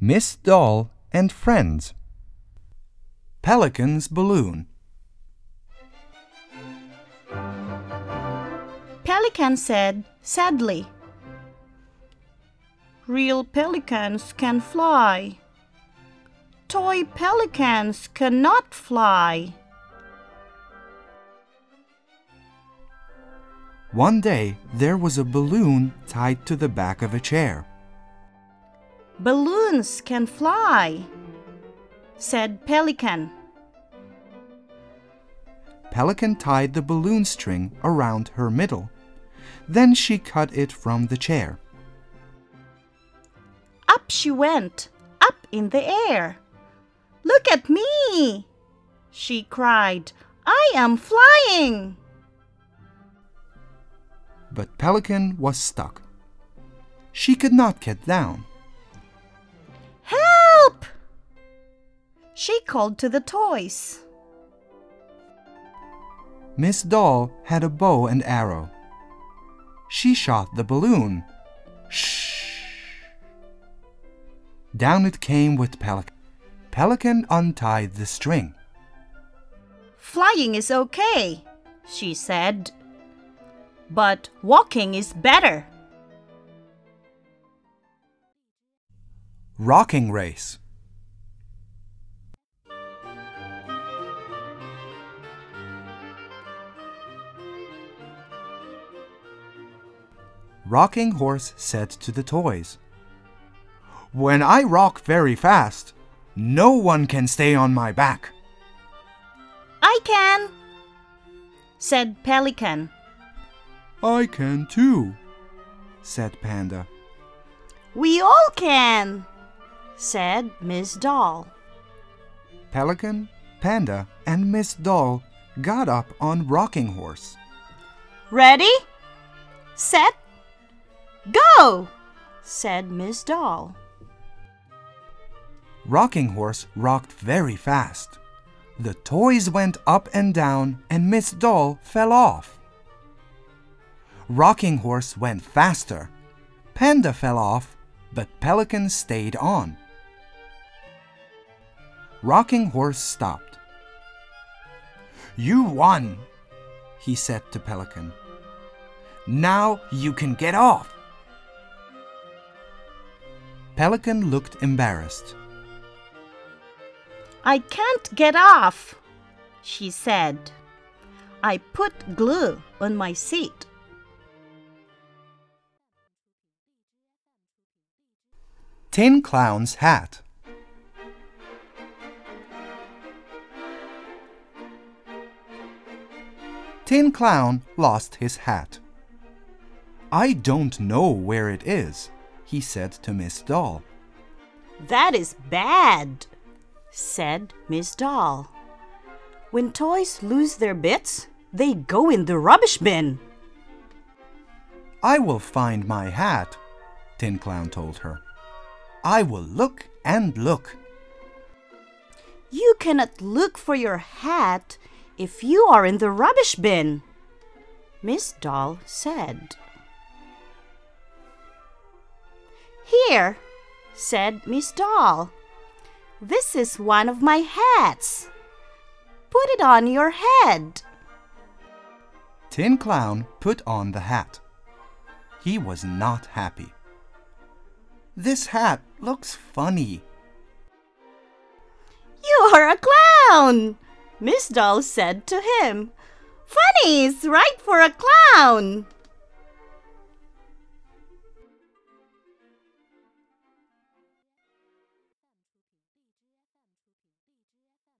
Miss Doll and Friends. Pelican's Balloon. Pelican said sadly, Real pelicans can fly. Toy pelicans cannot fly. One day there was a balloon tied to the back of a chair. Balloons can fly, said Pelican. Pelican tied the balloon string around her middle. Then she cut it from the chair. Up she went, up in the air. Look at me! She cried. I am flying! But Pelican was stuck. She could not get down. She called to the toys. Miss Doll had a bow and arrow. She shot the balloon. Shh! Down it came with Pelican. Pelican untied the string. Flying is okay, she said. But walking is better. Rocking race. Rocking Horse said to the toys, When I rock very fast, no one can stay on my back. I can, said Pelican. I can too, said Panda. We all can, said Miss Doll. Pelican, Panda, and Miss Doll got up on Rocking Horse. Ready? Set? Go! said Miss Doll. Rocking Horse rocked very fast. The toys went up and down, and Miss Doll fell off. Rocking Horse went faster. Panda fell off, but Pelican stayed on. Rocking Horse stopped. You won, he said to Pelican. Now you can get off. Pelican looked embarrassed. I can't get off, she said. I put glue on my seat. Tin Clown's hat. Tin Clown lost his hat. I don't know where it is, he said to Miss Doll. That is bad, said Miss Doll. When toys lose their bits, they go in the rubbish bin. I will find my hat, Tin Clown told her. I will look and look. You cannot look for your hat if you are in the rubbish bin, Miss Doll said. Here, said Miss Doll. This is one of my hats. Put it on your head. Tin Clown put on the hat. He was not happy. This hat looks funny. You are a clown, Miss Doll said to him. Funny is right for a clown.